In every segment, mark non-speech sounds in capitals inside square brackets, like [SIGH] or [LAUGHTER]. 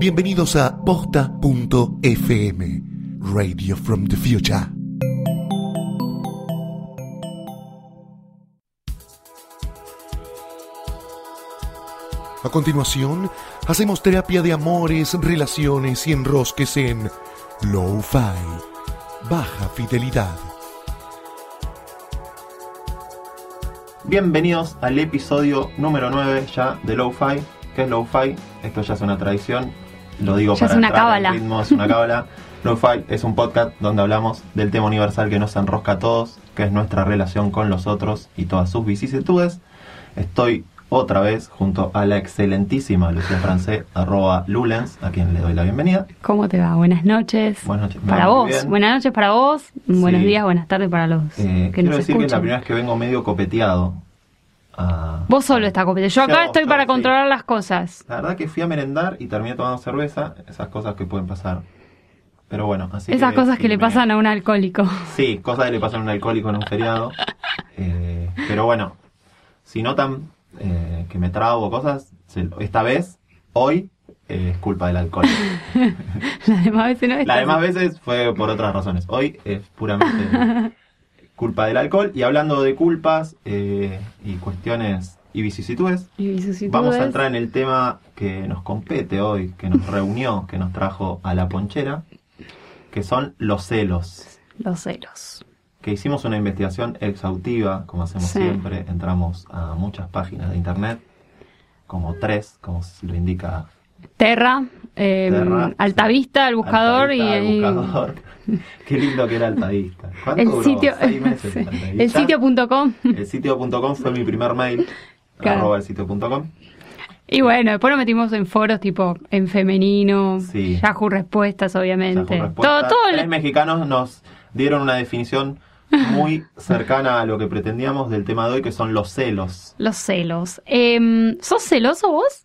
Bienvenidos a posta.fm, Radio from the Future. A continuación, hacemos terapia de amores, relaciones y enrosques en Low-Fi, baja fidelidad. Bienvenidos al episodio número 9 ya de Lo-Fi. ¿Qué es Lo-Fi? Esto ya es una tradición. Lo digo Ya para es una cábala. ritmo, es una cábala. Lo-Fi es un podcast donde hablamos del tema universal que nos enrosca a todos, que es nuestra relación con los otros y todas sus vicisitudes. Estoy otra vez junto a la excelentísima Lucía Francé, arroba Lulens, a quien le doy la bienvenida. ¿Cómo te va? Buenas noches. Buenas noches. Para vos. Buenas noches para vos. Buenos días, buenas tardes para los Eh, que quiero nos decir que es la escuchan. primera vez que vengo medio copeteado. A- Vos solo está competido. Yo acá estoy para controlar las cosas. La verdad que fui a merendar y terminé tomando cerveza, esas cosas que pueden pasar. Pero bueno, así Esas cosas sí, que le me- pasan a un alcohólico. Sí, cosas que le pasan a un alcohólico en un feriado. [LAUGHS] Eh, pero bueno, si notan eh, que me trago cosas, esta vez, hoy, eh, es culpa del alcohol. Las [LAUGHS] demás veces no Las estás- demás veces fue por otras razones. Hoy es puramente [LAUGHS] culpa del alcohol. Y hablando de culpas eh, y cuestiones y vicisitudes, Y vicisitudes. Vamos a entrar en el tema que nos compete hoy, que nos reunió, que nos trajo a la ponchera, que son los celos. Los celos. Que hicimos una investigación exhaustiva, como hacemos Sí. siempre, entramos a muchas páginas de internet, como tres, como se lo indica Terra, eh, Altavista, el buscador Altavista, y, el buscador. [LAUGHS] Qué lindo que era Altavista. ¿Cuánto el duró? sitio. Seis meses [LAUGHS] sí, Altavista. el sitio.com. El sitio.com fue mi primer mail, [LAUGHS] Claro. arroba el sitio.com. Y bueno, después nos metimos en foros tipo en femenino, Sí. Yahoo Respuestas, obviamente. Yahoo Respuestas. Todo, todo el- Tres mexicanos nos dieron una definición muy cercana a lo que pretendíamos del tema de hoy, que son los celos. Los celos. Em, ¿Sos celoso vos?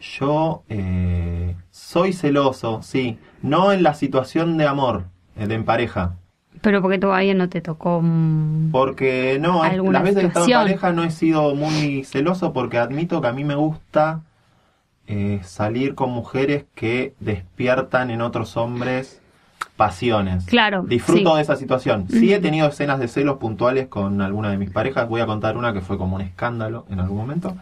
Yo eh, soy celoso, sí, no en la situación de amor, eh, de en pareja, Pero porque todavía no te tocó. mm, porque no, es- ¿Alguna las veces que he estado en pareja no he sido muy celoso porque admito que a mí me gusta eh, salir con mujeres que despiertan en otros hombres pasiones. Claro, Disfruto sí. de esa situación. Sí he tenido escenas de celos puntuales con alguna de mis parejas. Voy a contar una que fue como un escándalo en algún momento.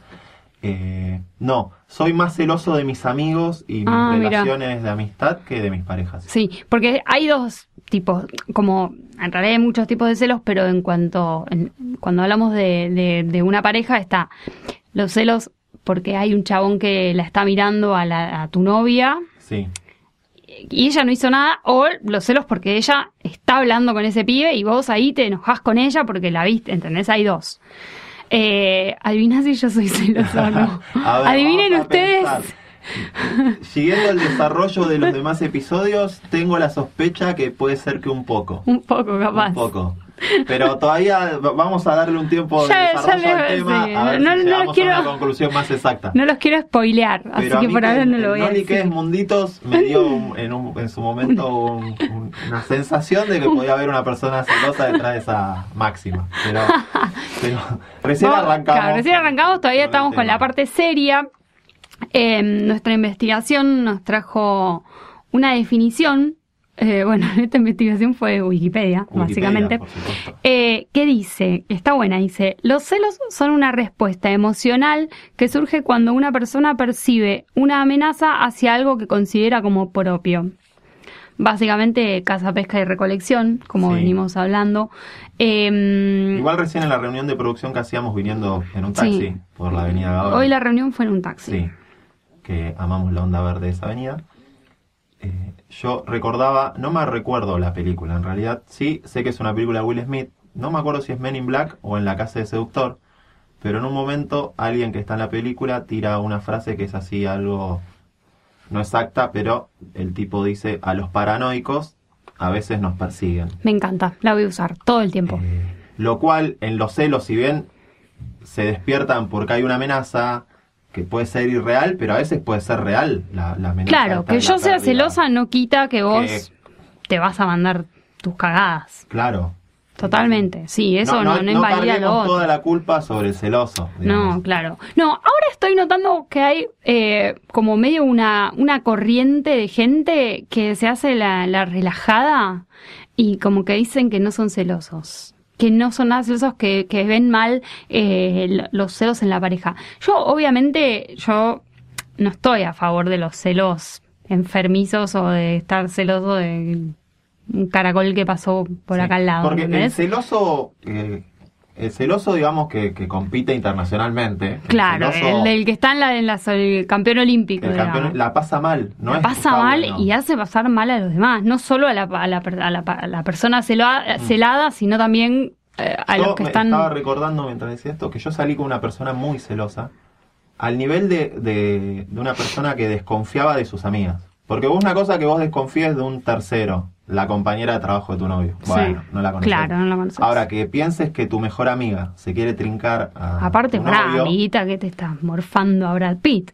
Eh, no, soy más celoso de mis amigos y mis Ah, mira. relaciones de amistad que de mis parejas. Sí, porque hay dos tipos, como en realidad hay muchos tipos de celos, pero en cuanto, en- cuando hablamos de, de- de una pareja está los celos porque hay un chabón que la está mirando a, la- a tu novia Sí, y ella no hizo nada, o los celos porque ella está hablando con ese pibe y vos ahí te enojás con ella porque la viste, ¿entendés? Hay dos. Eh, adivina si yo soy celoso o no. [LAUGHS] A ver, Adivinen ustedes. Siguiendo el desarrollo de los demás episodios, tengo la sospecha que puede ser que un poco. Un poco, capaz. Un poco. Pero todavía va- vamos a darle un tiempo de Ya- ya desarrollo le- al tema sí. a ver No- si no los quiero- a una conclusión más exacta. No los quiero spoilear, así Pero a que por ahora no lo voy a No liquees decir. munditos me dio un- en, un- en su momento [LAUGHS] un- un- una sensación de que podía haber una persona celosa detrás de esa máxima. Pero, [LAUGHS] pero recién Vos- arrancamos. claro, recién arrancamos, todavía con estamos con la parte seria. Eh, nuestra investigación nos trajo una definición. Eh, bueno, [LAUGHS] esta investigación fue Wikipedia, Wikipedia, básicamente. Eh, ¿Qué dice? Está buena, dice, los celos son una respuesta emocional que surge cuando una persona percibe una amenaza hacia algo que considera como propio. Básicamente, caza, pesca y recolección, como Sí. venimos hablando. Eh, Igual recién en la reunión de producción que hacíamos viniendo en un Sí. taxi por la avenida Gaona. Hoy la reunión fue en un taxi. Sí, que amamos la onda verde de esa avenida. Eh, yo recordaba, no me recuerdo la película, en realidad sí sé que es una película de Will Smith, no me acuerdo si es Men in Black o en La Casa de Seductor, pero en un momento alguien que está en la película tira una frase que es así algo no exacta, pero el tipo dice, a los paranoicos a veces nos persiguen. Me encanta, la voy a usar todo el tiempo. Eh, lo cual, en los celos, si bien se despiertan porque hay una amenaza que puede ser irreal, pero a veces puede ser real la, la amenaza. Claro, que yo sea pérdida. celosa no quita que vos Que- te vas a mandar tus cagadas. Claro. Totalmente, sí, eso no, no, invalida lo carguemos otro. toda la culpa sobre el celoso. digamos. No, claro. No, ahora estoy notando que hay eh, como medio una, una corriente de gente que se hace la, la relajada y como que dicen que no son celosos. Que no son nada celosos, que, que ven mal eh, los celos en la pareja. Yo, obviamente, yo no estoy a favor de los celos enfermizos o de estar celoso de un caracol que pasó por Sí, acá al lado. Porque el celoso, eh, el celoso, digamos, que, que compite internacionalmente. el Claro, celoso- el, el que está en la, en la- el campeón olímpico. el campeón la pasa mal, ¿no? La es pasa mal bueno. y hace pasar mal a los demás, no solo a la, a la, a la, a la persona cela- celada, sino también eh, a Mm. Yo los que me están... estaba recordando mientras decía esto que yo salí con una persona muy celosa, al nivel de, de, de una persona que desconfiaba de sus amigas. Porque vos una cosa que vos desconfíes de un tercero, la compañera de trabajo de tu novio. Sí. Bueno, no la conoces. Claro, no la conoces. Ahora, que pienses que tu mejor amiga se quiere trincar a Aparte, tu pará, novio, amiguita, que te estás morfando a Brad Pitt.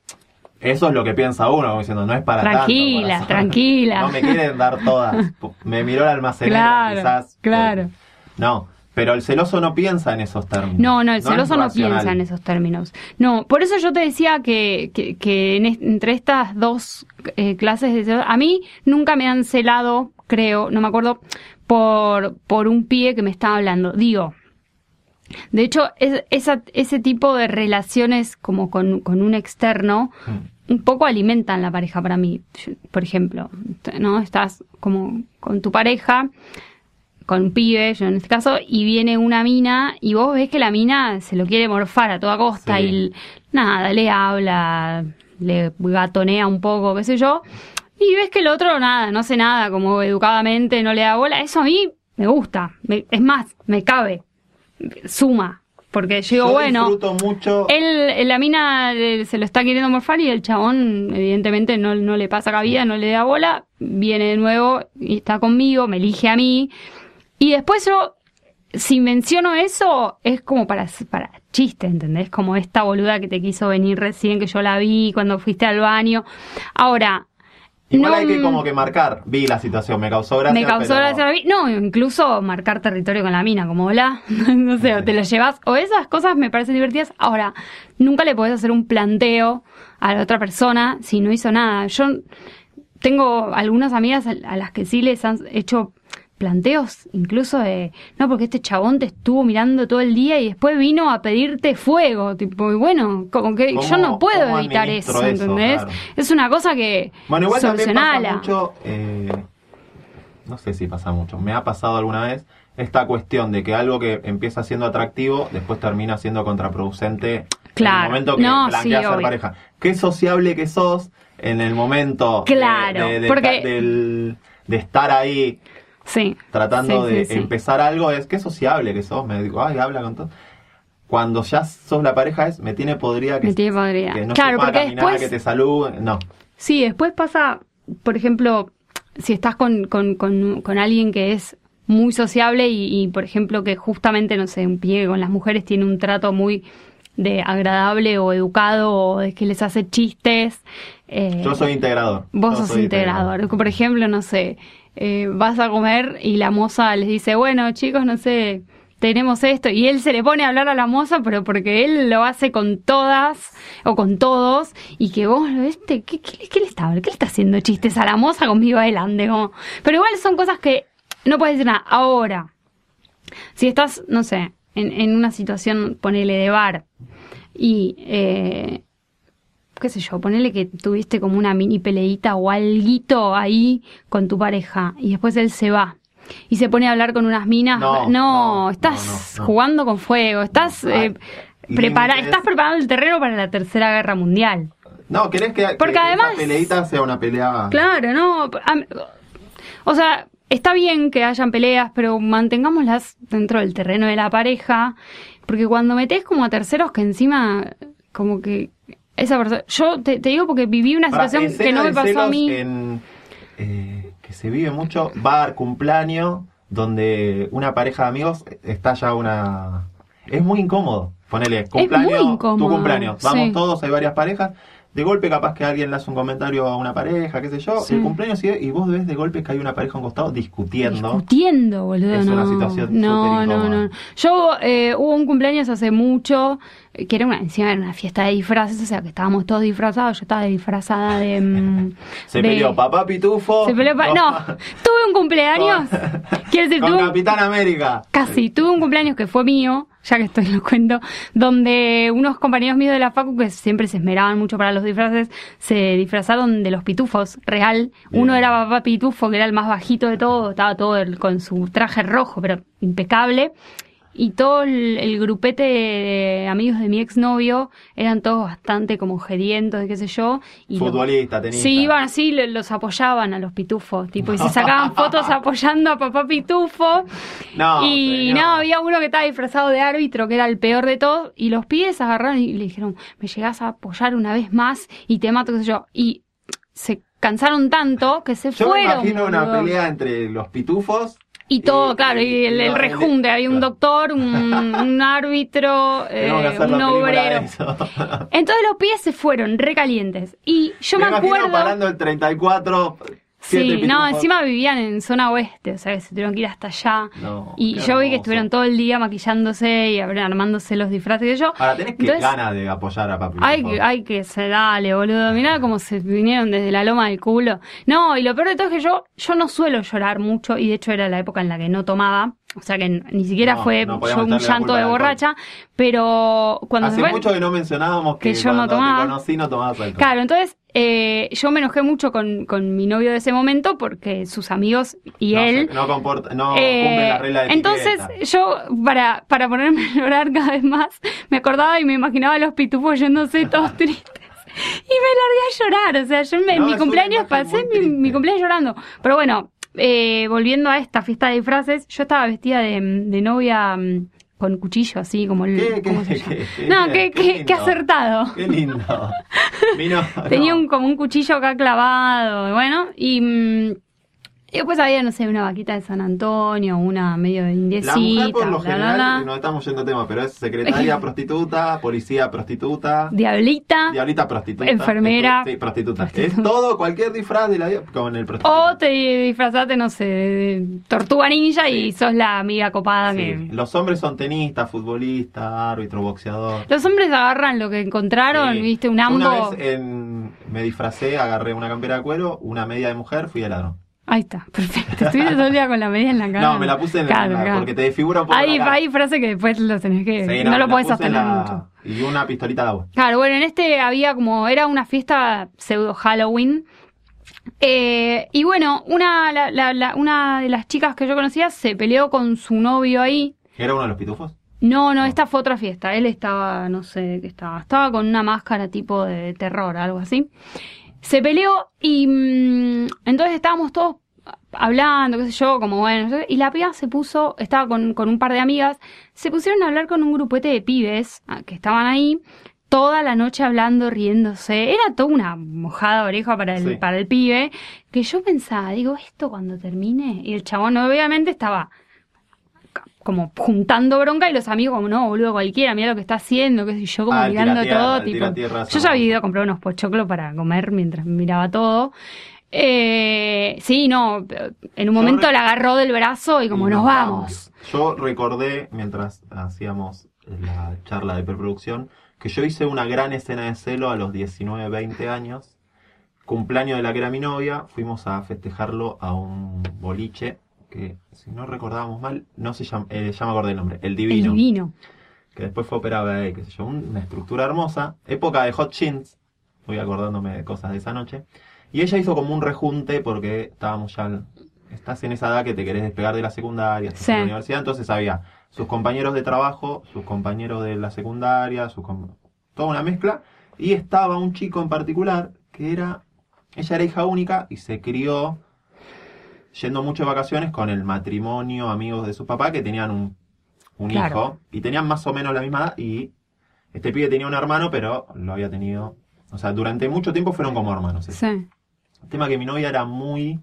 Eso es lo que piensa uno, como diciendo, no es para Tranquila, tanto. corazón. tranquila. No me quieren dar todas. [LAUGHS] Me miró la almacenera, Claro, quizás. claro. No, pero el celoso no piensa en esos términos. No, no, el celoso no piensa en esos términos. No, por eso yo te decía que, que, que en est- entre estas dos eh, clases de celos, a mí nunca me han celado, creo, no me acuerdo, por, por un pie que me estaba hablando. Digo, de hecho, es, esa, ese tipo de relaciones como con, con un externo, Mm. un poco alimentan la pareja para mí. Por ejemplo, ¿no? Estás como con tu pareja, con un pibe, yo en este caso, y viene una mina y vos ves que la mina se lo quiere morfar a toda costa Sí. y nada, le habla, le gatonea un poco, qué sé yo, y ves que el otro nada, no hace nada, como educadamente no le da bola. Eso a mí me gusta, me- es más, me cabe, suma, porque yo digo, Yo bueno, disfruto mucho. él, la mina eh, se lo está queriendo morfar y el chabón, evidentemente, no, no le pasa cabida, no le da bola, viene de nuevo y está conmigo, me elige a mí. Y después yo, si menciono eso, es como para, para chiste, ¿entendés? Como esta boluda que te quiso venir recién, que yo la vi cuando fuiste al baño. Ahora, Igual no, hay que como que marcar. Vi la situación, me causó gracia. me causó pero- gracia. No, incluso marcar territorio con la mina, como hola, [LAUGHS] no sé, o te lo llevas, o esas cosas me parecen divertidas. Ahora, nunca le podés hacer un planteo a la otra persona si no hizo nada. Yo tengo algunas amigas a a las que sí les han hecho planteos, incluso de, no, porque este chabón te estuvo mirando todo el día y después vino a pedirte fuego, tipo, y bueno, como que yo ¿Cómo- no puedo evitar eso, eso? ¿entendés? Claro. Es una cosa que Bueno, igual también pasa mucho. eh, no sé si pasa mucho. Me ha pasado alguna vez esta cuestión de que algo que empieza siendo atractivo después termina siendo contraproducente en Claro. el momento que No, planteas sí, ser pareja. Qué sociable que sos en el momento de- Claro, de, de- porque- del- de estar ahí Sí. tratando Sí, de sí, empezar algo es qué sociable que sos. Me digo, ay, habla con todo. Cuando ya sos la pareja es, me tiene podrida que, Me tiene podrida. que no Claro, porque caminar, después- que te salude. No. Sí, después pasa, por ejemplo, si estás con, con, con, con alguien que es muy sociable y, y, por ejemplo, que justamente, no sé, un pie con las mujeres tiene un trato muy de agradable o educado o de que les hace chistes. eh, Yo soy integrador. Vos Yo sos soy integrador. Por ejemplo, no sé, eh, vas a comer y la moza les dice, bueno, chicos, no sé, tenemos esto. Y él se le pone a hablar a la moza, pero porque él lo hace con todas o con todos. Y que vos. ¿Qué, qué, qué le está, qué le está haciendo chistes a la moza conmigo adelante? Como... Pero igual son cosas que no puedes decir nada. Ahora, si estás, no sé, en, en una situación, ponele de bar y... Eh, qué sé yo, ponele que tuviste como una mini peleita o alguito ahí con tu pareja y después él se va y se pone a hablar con unas minas. No, No, no, estás no, jugando con fuego, estás, eh, prepara- estás preparando el terreno para la tercera guerra mundial. No, ¿querés que, Porque que además- esa peleita sea una pelea? Claro, no. O sea, está bien que hayan peleas, pero mantengámoslas dentro del terreno de la pareja, porque cuando metes como a terceros que encima, como que esa persona, yo te, te digo porque viví una situación que no me pasó a mí. en, eh, que se vive mucho, bar, cumpleaños, donde una pareja de amigos está ya una... Es muy incómodo. Ponele, cumpleaños, tu cumpleaños. Vamos sí. todos, hay varias parejas. De golpe capaz que alguien le hace un comentario a una pareja, qué sé yo. Sí. El cumpleaños sigue y vos ves de golpe que hay una pareja a un costado discutiendo. Discutiendo, boludo. Es no, una situación no, no, no. Yo eh, hubo un cumpleaños hace mucho, que era una, encima era una fiesta de disfraces, o sea que estábamos todos disfrazados. Yo estaba disfrazada de. mm, [LAUGHS] Se de- peleó papá pitufo. Se peleó pa- No, tuve un cumpleaños. [LAUGHS] Quiero decir, Con tuve un- Capitán América. Casi, tuve un cumpleaños que fue mío, ya que estoy [LAUGHS] lo cuento, donde unos compañeros míos de la facu que siempre se esmeraban mucho para los disfraces, se disfrazaron de los pitufos, real. Uno era papá pitufo, que era el más bajito de todo, estaba todo el- con su traje rojo, pero impecable. Y todo el, el grupete de amigos de mi exnovio eran todos bastante como gerientos y qué sé yo. Y Futbolista, tenista. Sí, iban así, los apoyaban a los pitufos, tipo, y se [LAUGHS] sacaban fotos apoyando a papá pitufo. No, y señor. no, había uno que estaba disfrazado de árbitro, que era el peor de todos, y los pibes agarraron y le dijeron, me llegás a apoyar una vez más y te mato, qué sé yo. Y se cansaron tanto que se Yo fueron. me imagino una pelea entre los pitufos. Y todo, y- claro, y el, el no, rejunte, había un doctor, un, un árbitro, [LAUGHS] eh, un obrero. Entonces los pies se fueron recalientes. Y yo me me, acuerdo. parando el 34. Sí, no, encima vivían en zona oeste, o sea que se tuvieron que ir hasta allá. No, y yo vi que estuvieron todo el día maquillándose y armándose los disfraces de yo. Ahora tenés que Entonces, ganas de apoyar a Papi. Hay que, hay que se dale, boludo. Mirá cómo se vinieron desde la loma del culo. No, y lo peor de todo es que yo, yo no suelo llorar mucho, y de hecho era la época en la que no tomaba. O sea que ni siquiera No, fue no un llanto de borracha, pero cuando Hace se fue- mucho que no mencionábamos que, que yo no tomaba. te conocí no tomabas alcohol. Claro, entonces eh, yo me enojé mucho con, con mi novio de ese momento porque sus amigos y no, él... se- no, comporta, no eh, cumple la regla de entonces etiqueta. yo, para, para ponerme a llorar cada vez más, me acordaba y me imaginaba a los pitufos yéndose todos [LAUGHS] tristes. Y me largué a llorar, o sea, yo en mi cumpleaños pasé mi cumpleaños llorando. Pero bueno, eh, volviendo a esta fiesta de disfraces, yo estaba vestida de, de novia mm, con cuchillo, así como el... ¿Qué, qué, ¿cómo se llama? qué no, qué, qué qué, acertado. Qué lindo. [LAUGHS] Vino, Tenía no. un, como un cuchillo acá clavado, bueno, y, mm, y después había, no sé, una vaquita de San Antonio, una medio de La indiecita, mujer por lo bla, general, bla. nos estamos yendo a tema, pero es secretaria [LAUGHS] prostituta, policía prostituta, Diablita, diablita prostituta. Enfermera. Sí, prostituta. Prostituta. Es todo, cualquier disfraz de la con el prostituta. o te disfrazaste, no sé, de tortuga ninja y sos la amiga copada Sí. que... Los hombres son tenistas, futbolistas, árbitro, boxeador. Los hombres agarran lo que encontraron, viste, un ambo... Una vez en- me disfracé, agarré una campera de cuero, una media de mujer, fui de ladrón. Ahí está, perfecto. Estuviste todo el día con la media en la cara. No, me la puse en Claro, la, claro. porque te desfigura un poco Hay, la cara. hay frases que después lo tenés que... Sí, no, me lo podés sostener la- mucho. Y una pistolita de agua. Claro, bueno, en este había como, era una fiesta pseudo Halloween. Eh, y bueno, una, la- la- la- una de las chicas que yo conocía se peleó con su novio ahí. ¿Era uno de los pitufos? No, no, esta fue otra fiesta. Él estaba, no sé qué estaba. Estaba con una máscara tipo de terror, algo así. Se peleó y mm, entonces estábamos todos hablando, qué sé yo, como bueno. Y la piba se puso, estaba con, con un par de amigas, se pusieron a hablar con un grupete de pibes ah, que estaban ahí toda la noche hablando, riéndose. Era toda una mojada oreja para el, Sí. para el pibe. Que yo pensaba, digo, esto cuando termine. Y el chabón obviamente estaba como juntando bronca y los amigos como no boludo cualquiera mira lo que está haciendo qué sé yo como Ah, mirando todo tipo. yo ya había ido a comprar unos pochoclos para comer mientras miraba todo. Eh, sí no en un momento la agarró del brazo y como Y nos vamos Yo recordé, mientras hacíamos la charla de preproducción, que yo hice una gran escena de celo a los 19, 20 años. Cumpleaños de la que era mi novia, fuimos a festejarlo a un boliche que, si no recordábamos mal, no se llama, eh, ya me acordé el nombre, El el Divino. divino que después fue operado ahí, qué sé yo, una estructura hermosa, época de Hot Chins, voy acordándome de cosas de esa noche, y ella hizo como un rejunte porque estábamos ya, estás en esa edad que te querés despegar de la secundaria, estás Sí. en la universidad, entonces había sus compañeros de trabajo, sus compañeros de la secundaria, sus toda una mezcla, y estaba un chico en particular que era, ella era hija única y se crió yendo mucho de vacaciones con el matrimonio, amigos de su papá, que tenían un, un Claro. hijo. Y tenían más o menos la misma edad. Y este pibe tenía un hermano, pero lo había tenido. O sea, durante mucho tiempo fueron como hermanos. Sí. El tema que mi novia era muy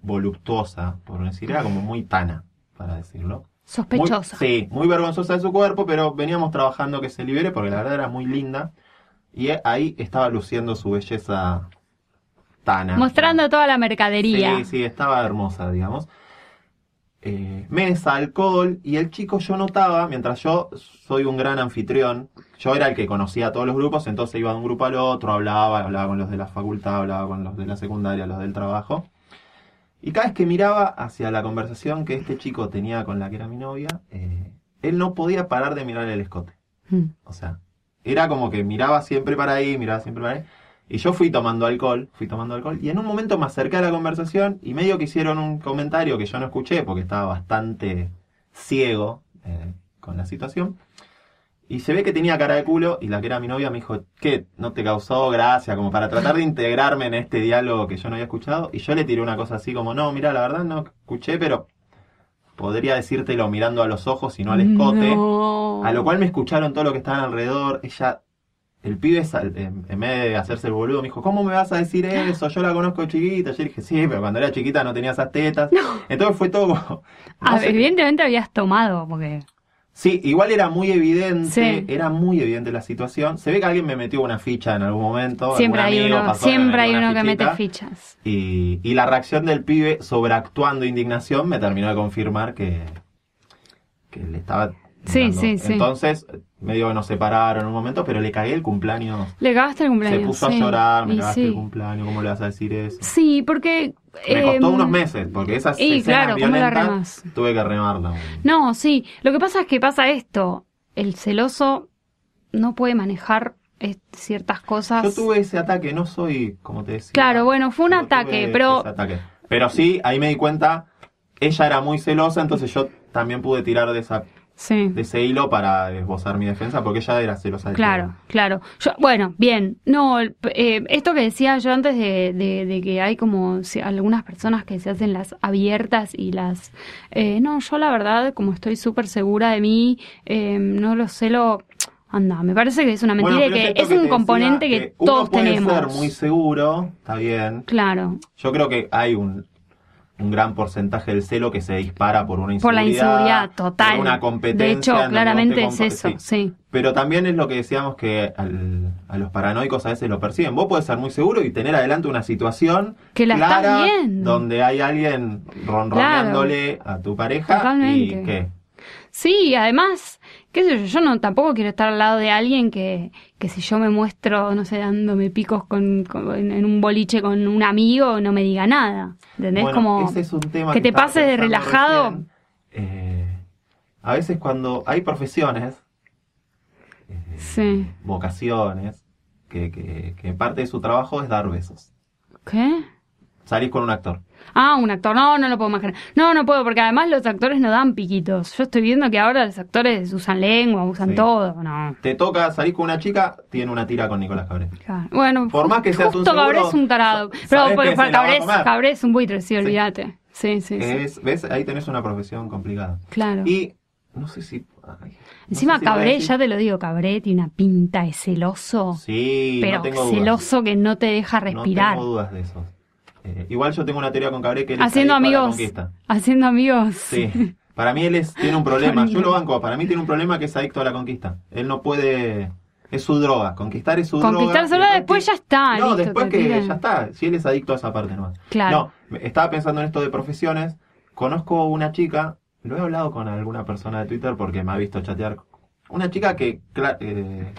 voluptuosa, por decir, era como muy tana, para decirlo. Muy- Sospechosa. sí, muy vergonzosa de su cuerpo, pero veníamos trabajando que se libere porque la verdad era muy linda. Y ahí estaba luciendo su belleza tana. Mostrando toda la mercadería. Sí, sí, estaba hermosa, digamos. Eh, mesa, alcohol, y el chico yo notaba, mientras yo soy un gran anfitrión, yo era el que conocía a todos los grupos, entonces iba de un grupo al otro, hablaba, hablaba con los de la facultad, hablaba con los de la secundaria, los del trabajo. Y cada vez que miraba hacia la conversación que este chico tenía con la que era mi novia, eh, él no podía parar de mirar el escote. Mm. O sea, era como que miraba siempre para ahí, miraba siempre para ahí. Y yo fui tomando alcohol, fui tomando alcohol. Y en un momento me acerqué a la conversación y medio que hicieron un comentario que yo no escuché porque estaba bastante ciego eh, con la situación. Y se ve que tenía cara de culo y la que era mi novia me dijo, ¿qué? ¿No te causó gracia? Como para tratar de integrarme en este diálogo que yo no había escuchado. Y yo le tiré una cosa así como, no, mira, la verdad no escuché, pero podría decírtelo mirando a los ojos y no al escote. No. A lo cual me escucharon todo lo que estaban alrededor. Ella, el pibe, sal- en, vez de hacerse el boludo, me dijo, ¿cómo me vas a decir eso? Yo la conozco chiquita. Yo dije, sí, pero cuando era chiquita no tenía esas tetas. Entonces fue todo [LAUGHS] no Ah, evidentemente habías tomado, porque. Sí, igual era muy evidente, Sí. era muy evidente la situación. Se ve que alguien me metió una ficha en algún momento. Siempre algún hay amigo uno, siempre hay uno que mete fichas. Y, y la reacción del pibe sobreactuando indignación me terminó de confirmar que, que le estaba... Sí, sí, sí. Entonces, medio que nos separaron en un momento, pero le cagué el cumpleaños. Le cagaste el cumpleaños. Se puso sí. a llorar, me Y cagaste sí. el cumpleaños, ¿cómo le vas a decir eso? Sí, porque. Me costó em, unos meses, porque esas y escenas claro, ¿cómo la violentas remas? tuve que remarla. No, sí. Lo que pasa es que pasa esto. El celoso no puede manejar eh, ciertas cosas. Yo tuve ese ataque, no soy, como te decía. Claro, bueno, fue un ataque, pero- ataque. Pero sí, ahí me di cuenta, ella era muy celosa, entonces yo también pude tirar de, esa, Sí. de ese hilo para esbozar mi defensa, porque ella era celosa de Claro, todo. claro. Yo, bueno, bien. No, eh, esto que decía yo antes de, de- de que hay como si- algunas personas que se hacen las abiertas y las... eh, no, yo la verdad, como estoy súper segura de mí, eh, no lo celo... Anda, me parece que es una mentira Bueno, que es que un te componente que, uno todos puede tenemos. ser muy seguro, está bien. Claro, Yo creo que hay un, un gran porcentaje del celo que se dispara por una por inseguridad. la inseguridad total. Por una competencia. de hecho, claramente es eso, sí. sí. Pero también es lo que decíamos que al- a los paranoicos a veces lo perciben. Vos podés ser muy seguro y tener adelante una situación Que la clara donde hay alguien ronroneándole a tu pareja Totalmente. y que Sí, además, qué sé yo, yo no tampoco quiero estar al lado de alguien que, que si yo me muestro, no sé, dándome picos con, con- en un boliche con un amigo, no me diga nada. ¿Entendés? Bueno, Como ese es un tema que te pases de relajado. Eh, a veces cuando hay profesiones, eh, Sí. vocaciones, que, que, que parte de su trabajo es dar besos. ¿Qué? Salís con un actor. Ah, un actor. No, no lo puedo imaginar. No, no puedo, porque además los actores no dan piquitos. Yo estoy viendo que ahora los actores usan lengua, usan Sí. todo. No. Te toca salir con una chica, tiene una tira con Nicolás Cabré. Claro. Bueno, Por más que seas un justo Cabré seguro, es un tarado. Pero Cabré, es-. Cabré un buitre, sí, olvídate. Sí, sí, sí. Es, ¿Ves? Ahí tenés una profesión complicada. Claro. Y no sé si... ay, no Encima sé si voy a Cabré, ya te lo digo, Cabré tiene una pinta de celoso. Sí, pero no tengo dudas. celoso que no te deja No respirar. tengo dudas de eso. Eh, igual yo tengo una teoría con Cabré que él es haciendo la amigos. conquista. Haciendo amigos. Sí. Para mí él es, tiene un problema. Yo lo banco. Para mí tiene un problema que es adicto a la conquista. Él no puede... Es su droga. Conquistar es su droga. Conquistar solo la después ya está. No, listo, después que tiran. ya está. Si él es adicto a esa parte nomás. Claro. No, estaba pensando en esto de profesiones. Conozco una chica, lo he hablado con alguna persona de Twitter porque me ha visto chatear. Una chica que, eh,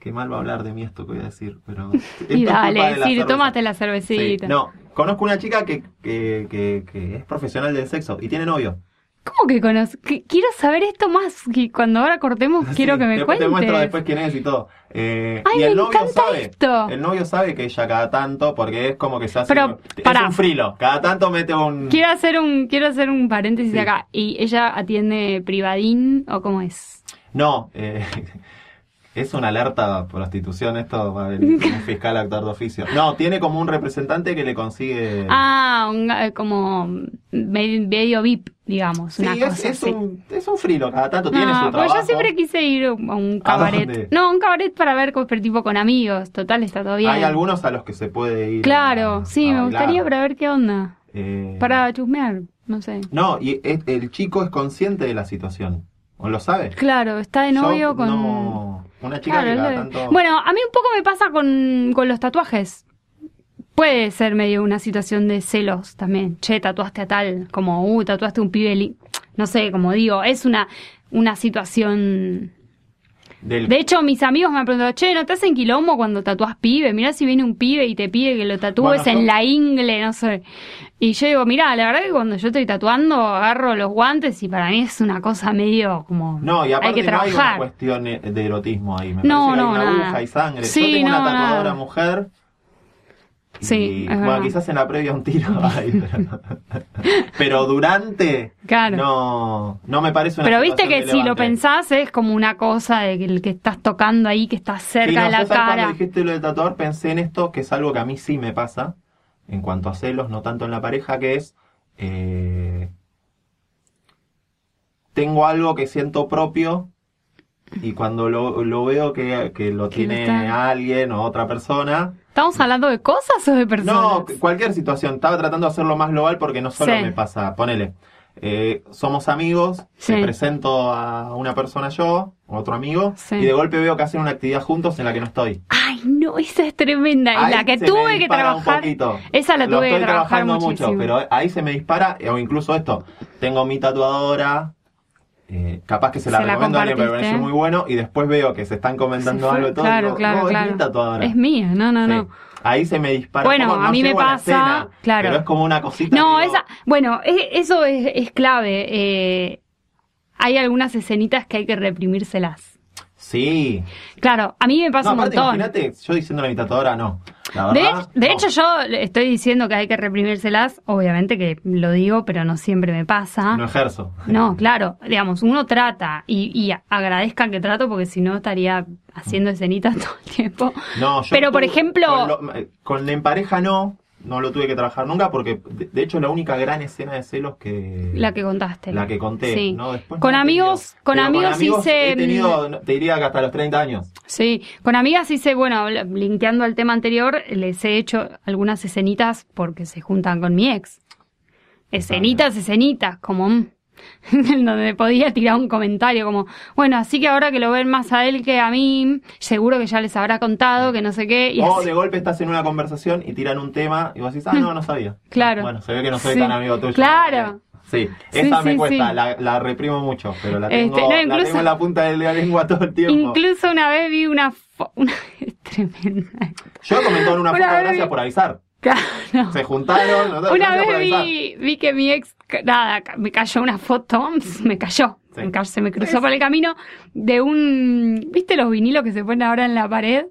qué mal va a hablar de mí esto que voy a decir, pero... [LAUGHS] Y dale, sí, cerveza. tómate la Sí, cervecita. No, conozco una chica que, que, que, que es profesional del sexo y tiene novio. ¿Cómo que conozco? Quiero saber esto más. Que cuando ahora cortemos, [LAUGHS] quiero que me cuentes. Te muestro después quién es y todo. Eh, Ay, y el me novio sabe. esto. El novio sabe que ella cada tanto, porque es como que se hace. Pero, es un frilo. Cada tanto mete un. Quiero hacer un, quiero hacer un paréntesis Sí. acá. ¿Y ella atiende privadín o cómo es? No, eh, [LAUGHS] Es una alerta a prostitución esto, va a venir un fiscal actor de oficio. No, tiene como un representante que le consigue... Ah, un, eh, como medio, VIP, digamos. sí, una es, cosa es así. un, es un frilo, cada tanto tiene su No, trabajo. pues yo siempre quise ir a un ¿A cabaret. No, un cabaret para ver, pero tipo con amigos. Total, está todo bien. Hay algunos a los que se puede ir. Claro, a- sí, a me gustaría para ver qué onda. Eh, Para chusmear, no sé. No, y el chico es consciente de la situación. ¿O lo sabe? Claro, está de Yo novio con... no- Una chica Claro, que cada el- tanto... Bueno, a mí un poco me pasa con, con los tatuajes. Puede ser medio una situación de celos también. Che, tatuaste a tal, como, uh, tatuaste un pibe. li- No sé, como digo, es una, una situación. Del- De hecho, mis amigos me han preguntado, che, ¿no te hacen quilombo cuando tatuás pibe? Mirá si viene un pibe y te pide que lo tatúes Bueno, en la ingle, no sé. Y yo digo, mirá, la verdad que cuando yo estoy tatuando, agarro los guantes y para mí es una cosa medio como. No, y aparte hay que no hay una trabajar. cuestión de erotismo ahí. Me No, parece que no, hay una nada. aguja y sangre. Sí, Yo tengo no, una tatuadora nada. mujer. Sí, y, bueno, quizás en la previa un tiro [LAUGHS] pero, pero durante Claro. no, no me parece una Pero viste que si lo pensás es como una cosa de que el que estás tocando ahí, que está Sí, cerca no, de la yo, ¿sabes cara. Cuando dijiste lo de tatuador pensé en esto, que es algo que a mí sí me pasa, en cuanto a celos, no tanto en la pareja, que es... eh, tengo algo que siento propio y cuando lo, lo veo que, que lo Que tiene alguien o otra persona... ¿Estamos hablando de cosas o de personas? No, cualquier situación. Estaba tratando de hacerlo más global porque no solo Sí. me pasa, ponele. eh, somos amigos, Sí. te presento a una persona yo, otro amigo, Sí. y de golpe veo que hacen una actividad juntos en la que no estoy. Ay, no, esa es tremenda. Y la que tuve que trabajar. Esa la Lo tuve que estoy trabajar trabajando muchísimo. mucho, pero ahí se me dispara, o incluso esto, tengo mi tatuadora, eh, capaz que se la Se la recomiendo a alguien, pero me parece muy bueno, y después veo que se están comentando Se algo y todo, Claro, digo, claro, no, claro. es tatuadora. Es mía, no, no, Sí. no. Ahí se me dispara. Bueno, no a mí me pasa, claro. Pero es como una cosita. No, digo, esa. Bueno, e- eso es, es clave. eh, hay algunas escenitas que hay que reprimírselas. Sí. Claro, a mí me pasa No, un aparte, montón. imagínate, yo diciéndole a mi tatuadora, no. La De, verdad, de no. hecho, yo estoy diciendo que hay que reprimírselas, obviamente que lo digo, pero no siempre me pasa. No ejerzo. No, claro, digamos, uno trata y, y agradezcan que trato porque si no estaría haciendo escenitas [LAUGHS] todo el tiempo. No, yo Pero, por ejemplo- Con, lo- eh, con en pareja no, no lo tuve que trabajar nunca porque, de, hecho, la única gran escena de celos que. La que contaste. la que conté, Sí. ¿no? Después Con no he tenido. amigos- con amigos hice, He tenido, te diría que hasta los 30 años. Sí, con amigas hice, bueno, linkeando al tema anterior, les he hecho algunas escenitas porque se juntan con mi ex. Escenitas, escenitas, como mm, [LAUGHS] donde podía tirar un comentario como, bueno, así que ahora que lo ven más a él que a mí, seguro que ya les habrá contado que no sé qué. Y o así. de golpe estás en una conversación y tiran un tema y vos decís, ah, no, no sabía. [LAUGHS] Claro. Bueno, se ve que no soy Sí. tan amigo tuyo. Claro. Sí, Sí, esa me sí, cuesta, sí. La, la reprimo mucho, pero la tengo, Este, no, la tengo en la punta de la lengua todo el tiempo. Incluso una vez vi una... una [LAUGHS] es tremenda. Yo he comentado en una Una foto, gracias vi- por avisar. Claro. Se juntaron, Una vez vi, vi que mi ex, nada, me cayó una foto, [LAUGHS] me cayó, Sí. me se me cruzó por el camino de un, ¿viste los vinilos que se ponen ahora en la pared?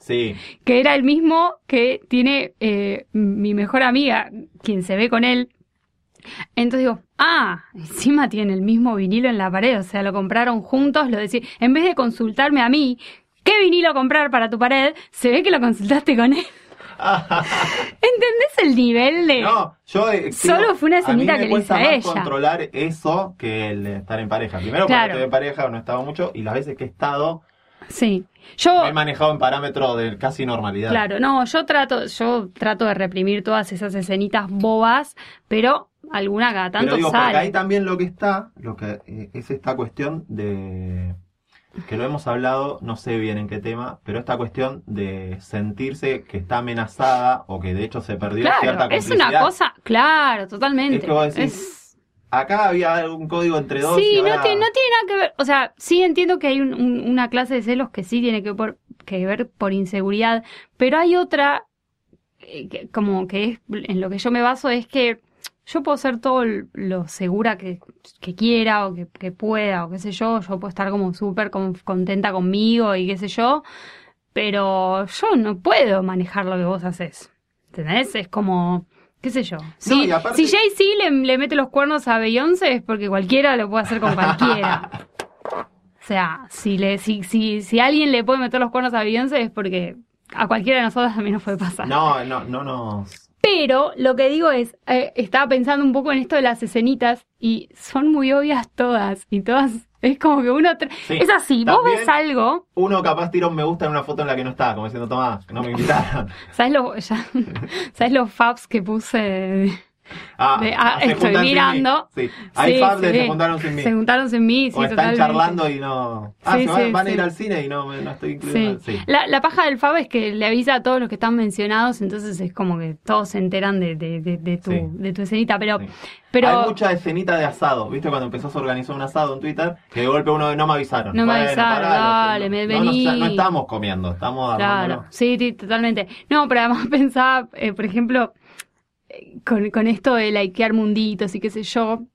Sí, Que era el mismo que tiene eh, mi mejor amiga, quien se ve con él. Entonces digo, ah, encima tiene el mismo vinilo en la pared, o sea, lo compraron juntos, lo decía, en vez de consultarme a mí, ¿qué vinilo comprar para tu pared? Se ve que lo consultaste con él. [LAUGHS] ¿Entendés el nivel de...? No, yo eh, Solo fue una a mí escenita me que le hice a ella. controlar eso que el de estar en pareja. Primero Claro. porque estoy en pareja, no he estado mucho, y las veces que he estado, Sí. Yo, me he manejado en parámetro de casi normalidad. claro, no, yo trato, yo trato de reprimir todas esas escenitas bobas, pero alguna cada tanto Pero digo, porque sale. ahí también lo que está, lo que eh, es esta cuestión de que lo hemos hablado, no sé bien en qué tema, pero esta cuestión de sentirse que está amenazada o que de hecho se perdió cierta Claro, es complicidad. una cosa, claro, totalmente. Es que vos decís, Es- Acá había un código entre dos. y Sí, no, tiene, no tiene nada que ver. O sea, sí entiendo que hay un- un- una clase de celos que sí tiene que, por- que ver por inseguridad, pero hay otra, eh, que- como que es en lo que yo me baso, es que yo puedo ser todo lo segura que, que quiera o que, que pueda o qué sé yo, yo puedo estar como súper con- contenta conmigo y qué sé yo, pero yo no puedo manejar lo que vos haces. ¿Entendés? Es como, qué sé yo. Si, y aparte- si Jay-Z le, le mete los cuernos a Beyoncé es porque cualquiera lo puede hacer con cualquiera. [LAUGHS] sea, si, le, si, si, si alguien le puede meter los cuernos a Beyoncé es porque a cualquiera de nosotros también nos puede pasar. No, no, no nos. Pero lo que digo es, eh, estaba pensando un poco en esto de las escenitas y son muy obvias todas y todas es como que uno Sí, es así, vos ves algo, Uno capaz tira un me gusta en una foto en la que no estaba, como diciendo, Tomás, no me invitaron. [LAUGHS] ¿sabes lo, ya- [LAUGHS] ¿sabes los faps que puse? Ah, De- ah, se estoy mirando. Sí. Hay Sí, fans de se juntaron sin mí. Se juntaron sin mí, sí, o están totalmente. charlando y no. Ah, se van, van a ir al cine y no, no estoy incluido. La, la paja del Fab es que le avisa a todos los que están mencionados, entonces es como que todos se enteran de, de, de, de tu, de tu escenita, pero, Hay mucha escenita de asado, ¿viste? Cuando empezó a organizar un asado en Twitter, que de golpe uno no me avisaron. No me avisaron, dale, me no, no, vení. no estamos comiendo, estamos Claro, sí, sí, totalmente. No, pero además [LAUGHS] pensaba, eh, por ejemplo, con, con esto de likear munditos y qué sé yo,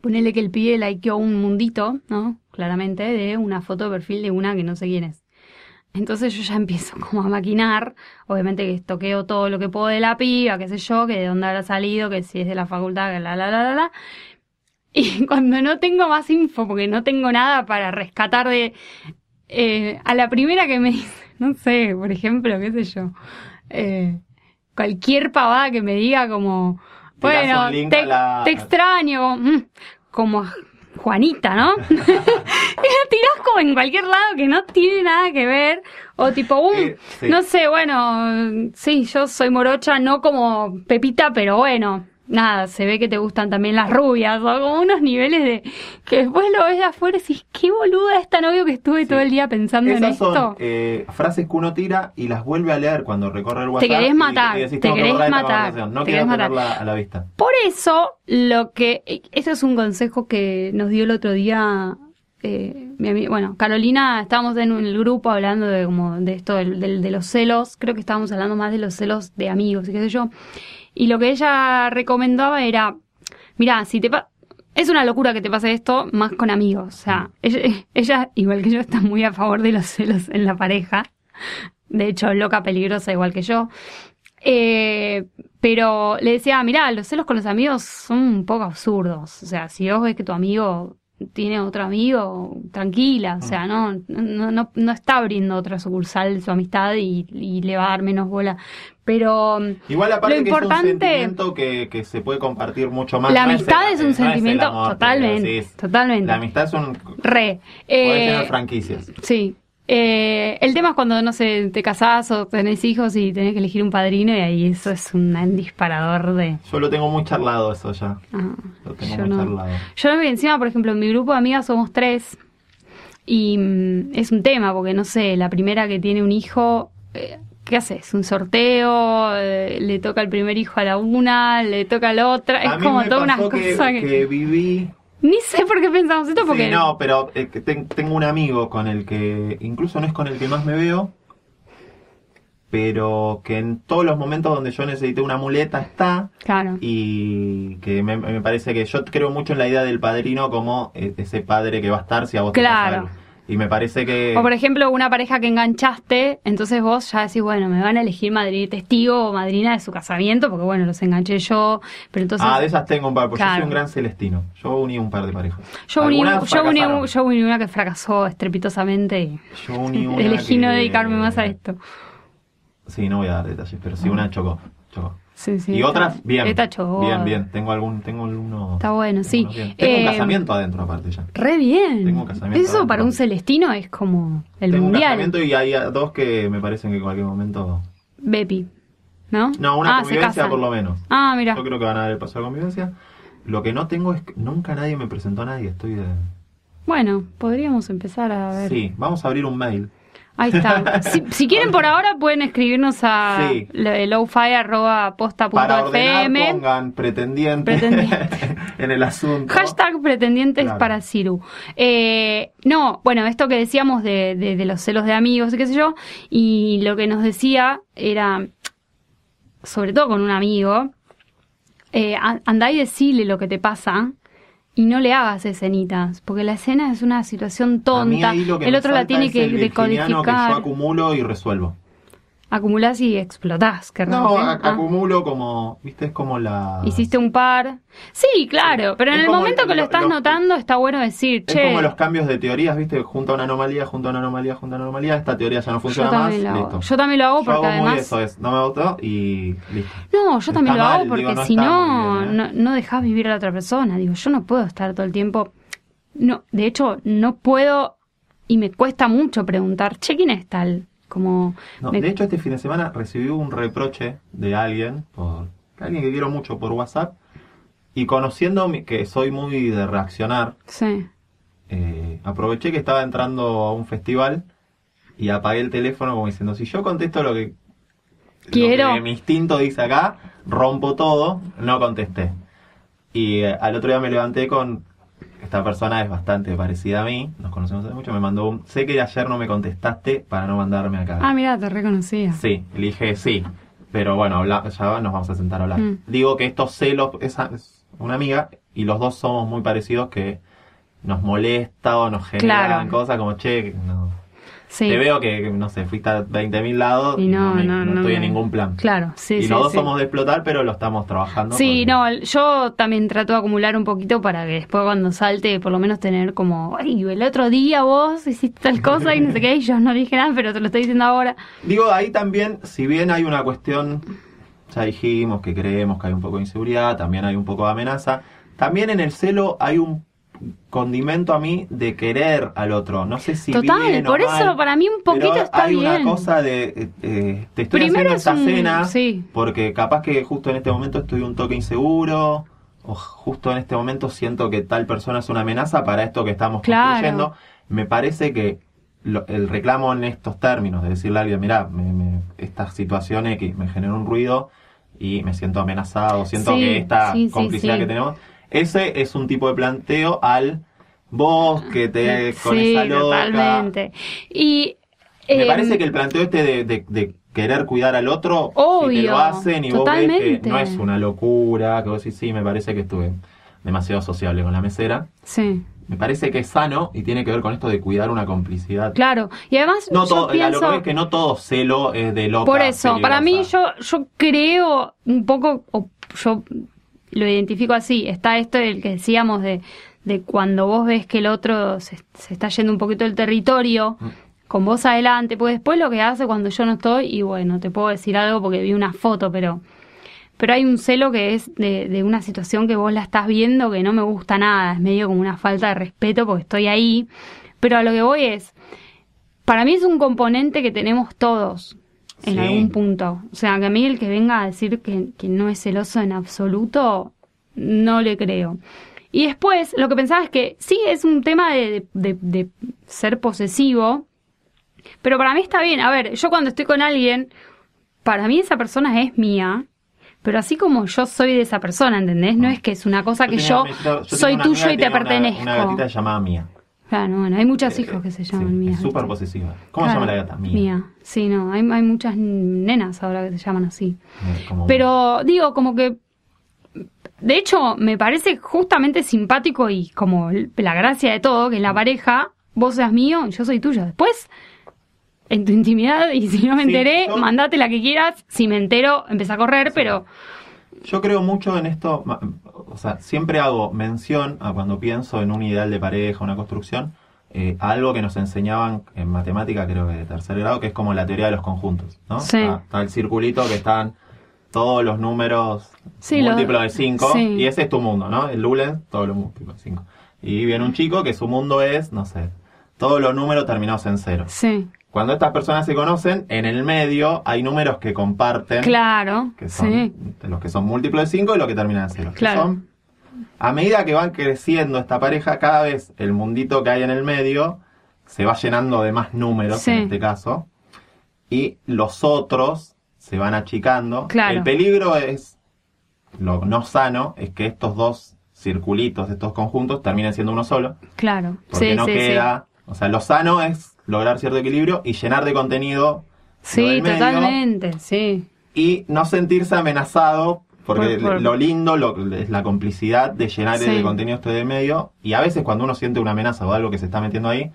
ponerle que el pibe likeó un mundito, ¿no? Claramente, de una foto de perfil de una que no sé quién es. Entonces yo ya [LAUGHS] empiezo como a maquinar, obviamente que toqueo todo lo que puedo de la piba, qué sé yo, que de dónde habrá salido, que si es de la facultad, que la la la la la. Y [LAUGHS] cuando no tengo más info, porque no tengo nada para rescatar de eh, a la primera que me dice, no sé, por ejemplo, qué sé yo, eh, cualquier pavada que me diga como, bueno, te, la- te extraño, mm, como a Juanita, ¿no? [LAUGHS] [LAUGHS] y la tirás como en cualquier lado que no tiene nada que ver, o tipo, Eh, sí. no sé, bueno, sí, yo soy morocha, no como Pepita, pero bueno. Nada, se ve que te gustan también las rubias, o como unos niveles de que después lo ves de afuera y decís, qué boluda esta novio que estuve todo el día pensando en esto. son eh, frases que uno tira y las vuelve a leer cuando recorre el WhatsApp. querés y- matar, y decís, te "Tengo que querés matar, conversación". No te querés matar. a la vista. Por eso, lo que. Ese es un consejo que nos dio el otro día. eh, mi ami- bueno, Carolina, estábamos en el grupo hablando de como de esto del, del- de los celos. Creo que estábamos hablando más de los celos de amigos y qué sé yo. Y lo que ella recomendaba era: mira, si te pa- es una locura que te pase esto más con amigos. O sea, ella, [LAUGHS] ella, igual que yo, está muy a favor de los celos en la pareja. De hecho, loca peligrosa igual que yo. Eh, pero le decía, mirá, los celos con los amigos son un poco absurdos. O sea, si vos ves que tu amigo tiene otro amigo, tranquila. O sea, no, no, no, no está abriendo otra sucursal de su amistad y, y le va a dar menos bola. Pero Igual aparte Lo que es un importante- sentiento que, que se puede compartir mucho más. la No amistad el- es un no sentimiento amor, totalmente, totalmente. La amistad es un... Re. Eh, tener franquicias. Sí. Eh, el tema es cuando, no sé, te casás o tenés hijos y tenés que elegir un padrino y ahí eso es un disparador de... Yo lo tengo muy charlado eso ya. ah, Lo tengo yo muy no. charlado. Yo encima, por ejemplo, en mi grupo de amigas somos tres y mm, es un tema porque, no sé, la primera que tiene un hijo... eh, ¿Qué haces? ¿Un sorteo? Eh, ¿Le toca el primer hijo a la una? ¿Le toca a la otra? A Es mí como me toda una cosa que... que viví Ni sé por qué pensamos esto porque... Sí, no, pero eh, tengo un amigo con el que, incluso no es con el que más me veo, pero que en todos los momentos donde yo necesité una muleta está Claro. y que me, me parece que yo creo mucho en la idea del padrino como eh, ese padre que va a estar si a vos te pasa Claro. algo. Y me parece que... O por ejemplo, una pareja que enganchaste, entonces vos ya decís, bueno, me van a elegir madri- testigo o madrina de su casamiento, porque bueno, los enganché yo, pero entonces... ah, de esas tengo un par, porque yo Claro. soy un gran celestino. Yo uní un par de parejas. yo, uní, yo, uní, yo uní una que fracasó estrepitosamente y Yo uní [LAUGHS] una elegí no dedicarme más a [LAUGHS] esto. Sí, no voy a dar detalles, pero sí, una chocó. Sí, sí, y está- otras, bien. Chocó. Bien, bien. Tengo algún, tengo uno. Está bueno, sí. Tengo un Eh, casamiento adentro aparte ya. Re bien. Tengo un casamiento Eso adentro. para un celestino es como el Tengo un mundial. casamiento y hay dos que me parecen que en cualquier momento. Bepi. ¿No? No, una ah, convivencia por lo menos. Ah, mira. Yo creo que van a dar el paso convivencia. Lo que no tengo es que nunca nadie me presentó a nadie. Estoy de. Bueno, podríamos empezar a ver. Sí, vamos a abrir un mail. Ahí está. Si, si quieren por ahora pueden escribirnos a Sí. Para ordenar, pongan pretendiente, Pretendiente. [LAUGHS] en el asunto. Hashtag pretendientes Claro. para Ciru. Eh, no, bueno, esto que decíamos de, de- de los celos de amigos y qué sé yo, y lo que nos decía era, sobre todo con un amigo, eh, andá y decile lo que te pasa y no le hagas escenitas, porque la escena es una situación A mí tonta, ahí lo que el otro la tiene es que el que yo acumulo y resuelvo. Acumulás y explotás. Que No, a- Ah. acumulo como, viste, es como la... Hiciste un par. Sí, claro, pero en Es el momento que lo lo- estás los- notando está bueno decir, Es che, como los cambios de teorías, viste, junto a una anomalía, junto a una anomalía, junto a una anomalía, esta teoría ya no yo funciona más, listo. Yo también lo hago Yo porque hago muy además... eso es, no me gustó y listo. No, yo también Está lo hago mal, porque digo, no si no, muy bien, ¿eh? no, no dejas vivir a la otra persona. Digo, yo no puedo estar todo el tiempo. No, de hecho, no puedo y me cuesta mucho preguntar, che, ¿quién es tal? Como. No, me- De hecho, este fin de semana recibí un reproche de alguien, por alguien que quiero mucho por WhatsApp, y conociendo que soy muy de reaccionar, Sí. eh, aproveché que estaba entrando a un festival y apagué el teléfono como diciendo, si yo contesto lo que, lo que mi instinto dice acá, rompo todo, no contesté. Y eh, al otro día me levanté con, esta persona es bastante parecida a mí, nos conocemos hace mucho, me mandó un, sé que ayer no me contestaste para no mandarme acá. Ah, mira, te reconocía. Sí, le dije sí. Pero bueno, habla- ya nos vamos a sentar a hablar. Mm. Digo que estos celos, esa es una amiga, y los dos somos muy parecidos que nos molesta o nos generan Claro. cosas como, che, no. Sí. te veo que, no sé, fuiste a 20.000 lados Y no, no, no, no no estoy en ningún plan. Claro, sí, y sí. los dos sí. somos de explotar, pero lo estamos trabajando. Sí, porque- no, yo también trato de acumular un poquito para que después cuando salte por lo menos tener como, ay, el otro día vos hiciste tal cosa y no sé qué, y yo no dije nada, pero te lo estoy diciendo ahora. Digo, ahí también, si bien hay una cuestión, ya dijimos que creemos que hay un poco de inseguridad, también hay un poco de amenaza, también en el celo hay un condimento a mí de querer al otro. No sé si Total, bien o por eso para mí un poquito está hay bien. una cosa de, eh, eh, te estoy Primero haciendo es esta un- cena sí. porque capaz que justo en este momento estoy un toque inseguro o justo en este momento siento que tal persona es una amenaza para esto que estamos Claro. construyendo. Me parece que lo- el reclamo en estos términos, de decirle a alguien, mira, me, me- esta situación X me genera un ruido y me siento amenazado, siento Sí, que esta sí, complicidad que tenemos, ese es un tipo de planteo al vos que te [LAUGHS] con esa loca. totalmente. Y Me eh, parece que el planteo este de, de- de querer cuidar al otro, si te Obvio, lo hacen y vos ves que no es una locura, que vos decís, sí, me parece que estuve demasiado sociable con la mesera. sí, Me parece que es sano y tiene que ver con esto de cuidar una complicidad. claro. Y además No yo todo, lo pienso que veo es que no todo celo es de loca. por eso, para mí yo yo creo un poco yo lo identifico así, está esto del que decíamos de de cuando vos ves que el otro se, se está yendo un poquito del territorio Mm. con vos adelante, porque después lo que hace cuando yo no estoy, y bueno, te puedo decir algo porque vi una foto, pero pero hay un celo que es de, de una situación que vos la estás viendo que no me gusta nada, es medio como una falta de respeto porque estoy ahí, pero a lo que voy es, para mí es un componente que tenemos todos en Sí. algún punto, o sea, que a mí el que venga a decir que, que no es celoso en absoluto, no le creo. Y después, lo que pensaba es que sí es un tema de, de- de ser posesivo, pero para mí está bien. A ver, yo cuando estoy con alguien, para mí esa persona es mía, pero así como yo soy de esa persona, ¿entendés? No es que es una cosa que yo, soy tuyo y te tenía una- pertenezco. Una, gatita llamada Mía. Claro, bueno, hay muchos Eh, hijos que se sí, llaman mías. Es súper posesiva. ¿Cómo Claro, se llama la gata? Mía. Mía. Sí, no, hay, hay muchas nenas ahora que se llaman así. Eh, como- Pero digo, como que. De hecho, me parece justamente simpático y como la gracia de todo, que en la pareja vos seas mío y yo soy tuyo. Después, en tu intimidad, y si no me Sí, enteré, yo- mandate la que quieras. Si me entero, empieza a correr, pero. Yo creo mucho en esto, o sea, siempre hago mención a cuando pienso en un ideal de pareja, una construcción, eh, algo que nos enseñaban en matemática, creo que de tercer grado, que es como la teoría de los conjuntos, ¿no? Sí. Está, está el circulito que están todos los números Sí, lo- múltiplos de 5, sí. y ese es tu mundo, ¿no? El Lulen, todos los múltiplos de 5. Y viene un chico que su mundo es, no sé, todos los números terminados en cero. Sí, Cuando estas personas se conocen, en el medio hay números que comparten claro. que son Sí, los que son múltiplos de 5 y los que terminan en 0. Claro. Son, a medida que van creciendo esta pareja, cada vez el mundito que hay en el medio se va llenando de más números, Sí. en este caso, y los otros se van achicando. Claro. El peligro es, lo no sano, es que estos dos circulitos, estos conjuntos, terminen siendo uno solo, claro. porque sí, no queda... O sea, lo sano es lograr cierto equilibrio y llenar de contenido sí. medio, totalmente, sí. y no sentirse amenazado porque Por- por- lo lindo lo- es la complicidad de llenar Sí. de contenido este de medio y a veces cuando uno siente una amenaza o algo que se está metiendo ahí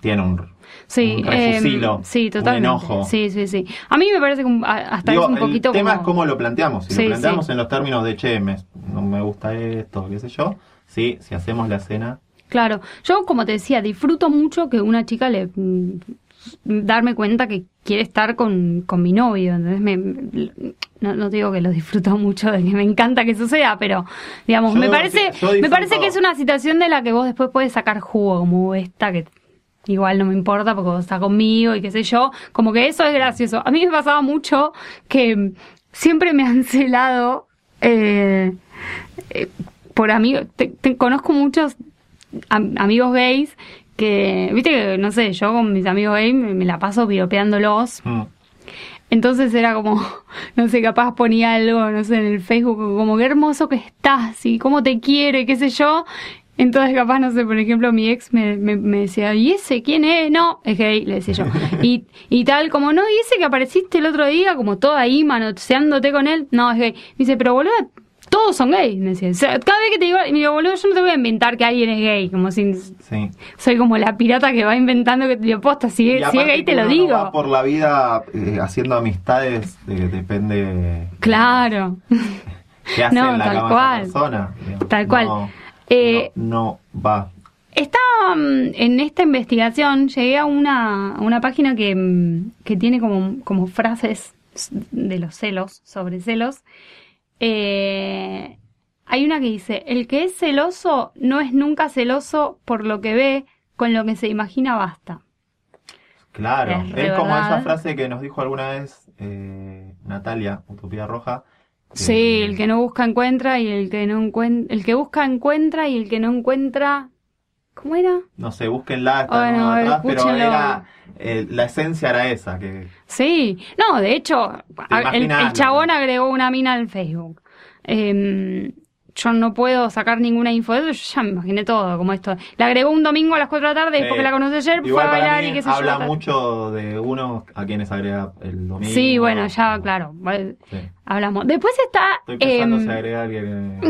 tiene un, Sí, un refusilo, eh, sí, un totalmente. enojo. Sí, sí, sí. A mí me parece que hasta Digo, es un poquito el tema como... es cómo lo planteamos. Si Sí, lo planteamos sí. en los términos de, che, me- no me gusta esto, qué sé yo, sí, si hacemos la cena, Claro, yo como te decía, disfruto mucho que una chica le mm, darme cuenta que quiere estar con, con mi novio, entonces me, no, digo que lo disfruto [LAUGHS] mucho, de que me encanta que suceda, pero digamos, Yo- me parece, me parece que es una situación de la que vos después puedes sacar jugo, como esta que igual no me importa porque vos estás conmigo y qué sé yo, como que eso es gracioso. A mí me pasaba mucho que siempre me han celado eh, eh, por amigos, te- te- conozco muchos am- amigos gays que, viste que, no sé, yo con mis amigos gays me, me la paso piropeándolos. mm, Entonces era como, [LAUGHS] no sé, capaz ponía algo, no sé, en el Facebook, como qué hermoso que estás y cómo te quiero y qué sé yo. Entonces capaz, no sé, por ejemplo, mi ex me, me, me decía, ¿y ese quién es? No, es gay, le decía yo. [LAUGHS] Y, y tal, como, no, ¿y ese que apareciste el otro día, como todo ahí manoseándote con él? No, es gay. Me dice, pero boludo, todos son gays, me decía. O sea, cada vez que te digo, me digo, boludo, yo no te voy a inventar que alguien es gay, como si sí. soy como la pirata que va inventando que te digo, posta, si, Y si es gay te lo uno no digo. va por la vida eh, haciendo amistades, eh, depende Claro. [LAUGHS] qué hace No, en la tal cama cual. esa persona. digamos. Tal cual. No, Eh, no, no va. Estaba mm, en esta investigación, llegué a una, a una página que, mm, que tiene como, como frases de los celos, sobre celos. Eh, hay una que dice, el que es celoso no es nunca celoso por lo que ve, con lo que se imagina basta. Claro, Es como esa frase que nos dijo alguna vez eh, Natalia, Utopía Roja. que- Sí, el que no busca encuentra y el que no encuentra, el que busca encuentra y el que no encuentra, ¿cómo era? No sé, búsquenla, está Bueno, uno atrás, pero era, eh, la esencia era esa, que Sí, no, de hecho, el, el chabón agregó una mina al Facebook. Em, yo no puedo sacar ninguna info de eso, yo ya me imaginé todo, como esto. La agregó un domingo a las 4 de la tarde, después Sí. que la conocí ayer, fue a bailar y qué sé habla yo. tal. mucho de uno a quienes agrega el domingo. Sí, bueno, ya, o- claro, Sí. hablamos. Después está... Estoy pensando em, si agregar alguien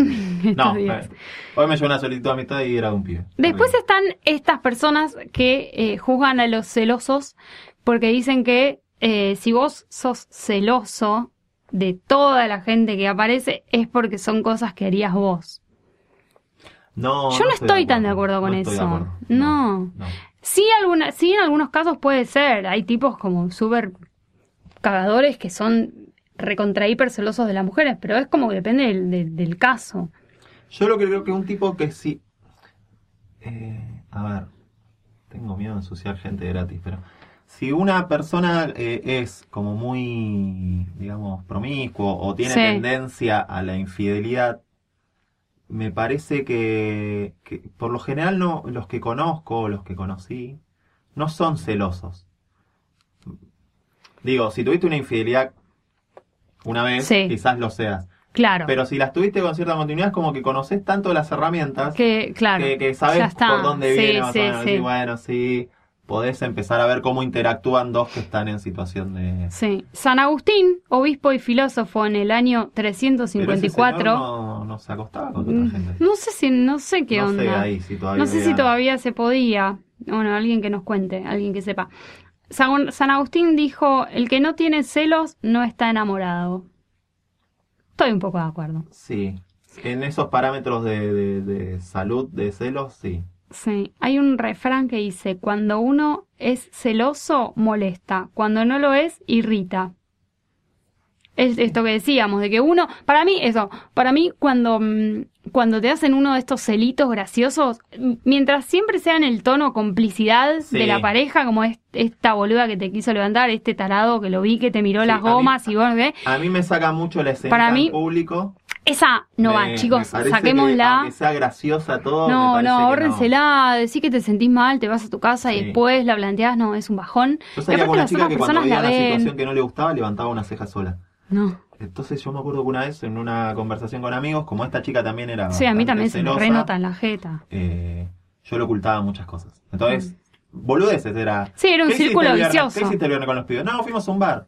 que... [LAUGHS] No, días. eh, hoy me llegó una solicitud de amistad y era un pibe. Después están estas personas que eh, juzgan a los celosos porque dicen que eh, si vos sos celoso de toda la gente que aparece es porque son cosas que harías vos. No, Yo no estoy de tan de acuerdo con no eso. acuerdo. No. no. Sí, alguna, sí, en algunos casos puede ser. Hay tipos como súper cagadores que son recontra hiper celosos de las mujeres, pero es como que depende del, del- del caso. Yo lo que creo que un tipo que sí. Eh, a ver, tengo miedo de ensuciar gente gratis, pero si una persona eh, es como muy, digamos, promiscuo o tiene Sí. tendencia a la infidelidad, me parece que, que por lo general no, los que conozco o los que conocí no son celosos. Digo, si tuviste una infidelidad una vez, Sí. quizás lo seas. Claro. Pero si las tuviste con cierta continuidad, es como que conoces tanto las herramientas que, claro. que, sabes por dónde Sí, viene más sí, o bueno, sí, podés empezar a ver cómo interactúan dos que están en situación de... Sí. San Agustín, obispo y filósofo en el año Pero ese 354. señor no, no se acostaba con otra gente. Mm, No sé si, no sé qué no onda. sé ahí si todavía no sé si todavía se podía. Bueno, alguien que nos cuente, alguien que sepa. San, San Agustín dijo, el que no tiene celos no está enamorado. Estoy un poco de acuerdo. Sí. En esos parámetros de, de- de salud, de celos, sí. Sí. Hay un refrán que dice, cuando uno es celoso, molesta. Cuando no lo es, irrita. Es esto que decíamos, de que uno, para mí, eso, para mí cuando, mm, cuando te hacen uno de estos celitos graciosos, mientras siempre sea en el tono complicidad Sí. de la pareja, como es, esta boluda que te quiso levantar, este tarado que lo vi, que te miró Sí, las mí- gomas y vos, ¿qué? A mí me saca mucho la escena Para mí, público. Esa no Me- va, chicos, saquémosla. sea graciosa todo, me No, no, ahórrensela, decís que te sentís mal, te vas a tu casa y después la planteás, no, es un bajón. Yo aparte con una chica que cuando veía la ven. situación que no le gustaba, levantaba una ceja sola. No. Entonces yo me acuerdo que una vez en una conversación con amigos, como esta chica también era Sí, a mí también se me renota en la jeta. eh, yo le ocultaba muchas cosas. Entonces, boludeces era. Mm. Sí, era un ¿qué hiciste círculo vicioso. ¿Qué hiciste el viernes con los pibes? No, fuimos a un bar.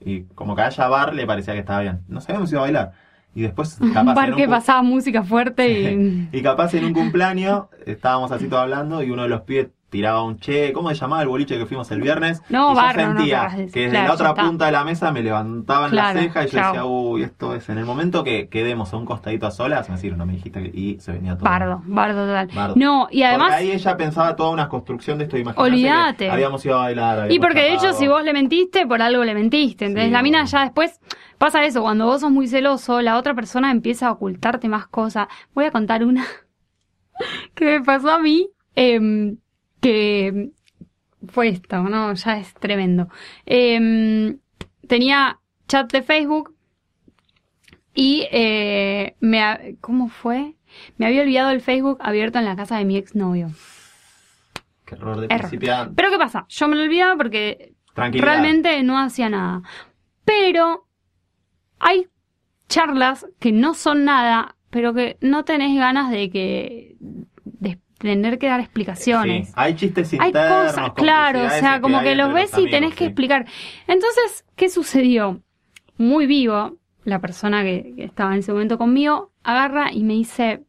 Y como que haya bar le parecía que estaba bien. No sabíamos si iba a bailar. Y después, [LAUGHS] capaz Un bar en que cu- pasaba música fuerte y... [LAUGHS] y capaz en un cumpleaños estábamos así todos hablando y uno de los pibes tiraba un che, ¿cómo se llamaba el boliche que fuimos el viernes? No, y barro, yo no sentía que desde Claro, la otra punta de la mesa me levantaban Claro, la ceja y yo chao. decía, uy, esto es. En el momento que quedemos a un costadito a solas, me decir, no me dijiste que. Y se venía todo. Bardo, bardo total. Bardo. No, y además... Porque ahí ella pensaba toda una construcción de esto de imaginarse Olvídate. habíamos ido a bailar. Y porque de hecho si vos le mentiste, por algo le mentiste. Entonces Sí, la mina bueno. ya después pasa eso, cuando vos sos muy celoso, la otra persona empieza a ocultarte más cosas. Voy a contar una [LAUGHS] que me pasó a mí, em, que fue esto, ¿no? Ya es tremendo. Em, tenía chat de Facebook y eh, me... ¿Cómo fue? Me había olvidado el Facebook abierto en la casa de mi exnovio. Qué error de Error. principiante. Pero ¿qué pasa? Yo me lo olvidaba porque realmente no hacía nada. Pero hay charlas que no son nada, pero que no tenés ganas de que tener que dar explicaciones. Sí, hay chistes Hay internos. cosas, claro, o sea, como hay que los ves y amigos, tenés que explicar. Entonces, ¿qué sucedió? Muy vivo, la persona que, que estaba en ese momento conmigo agarra y me dice,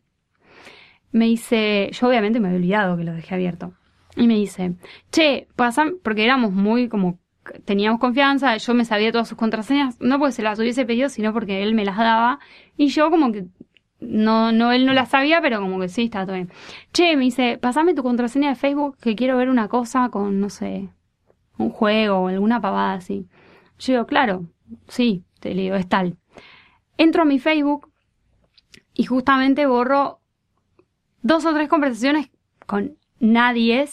me dice, yo obviamente me había olvidado que lo dejé abierto. Y me dice, che, pasan, porque éramos muy como, teníamos confianza, yo me sabía todas sus contraseñas, no porque se las hubiese pedido, sino porque él me las daba. Y yo como que, no, no, él no las sabía, pero como que sí, estaba todo bien. Che, me dice, pasame tu contraseña de Facebook que quiero ver una cosa con, no sé, un juego o alguna pavada así. Yo digo, claro, sí, te digo, es tal. Entro a mi Facebook y justamente borro dos o tres conversaciones con nadie.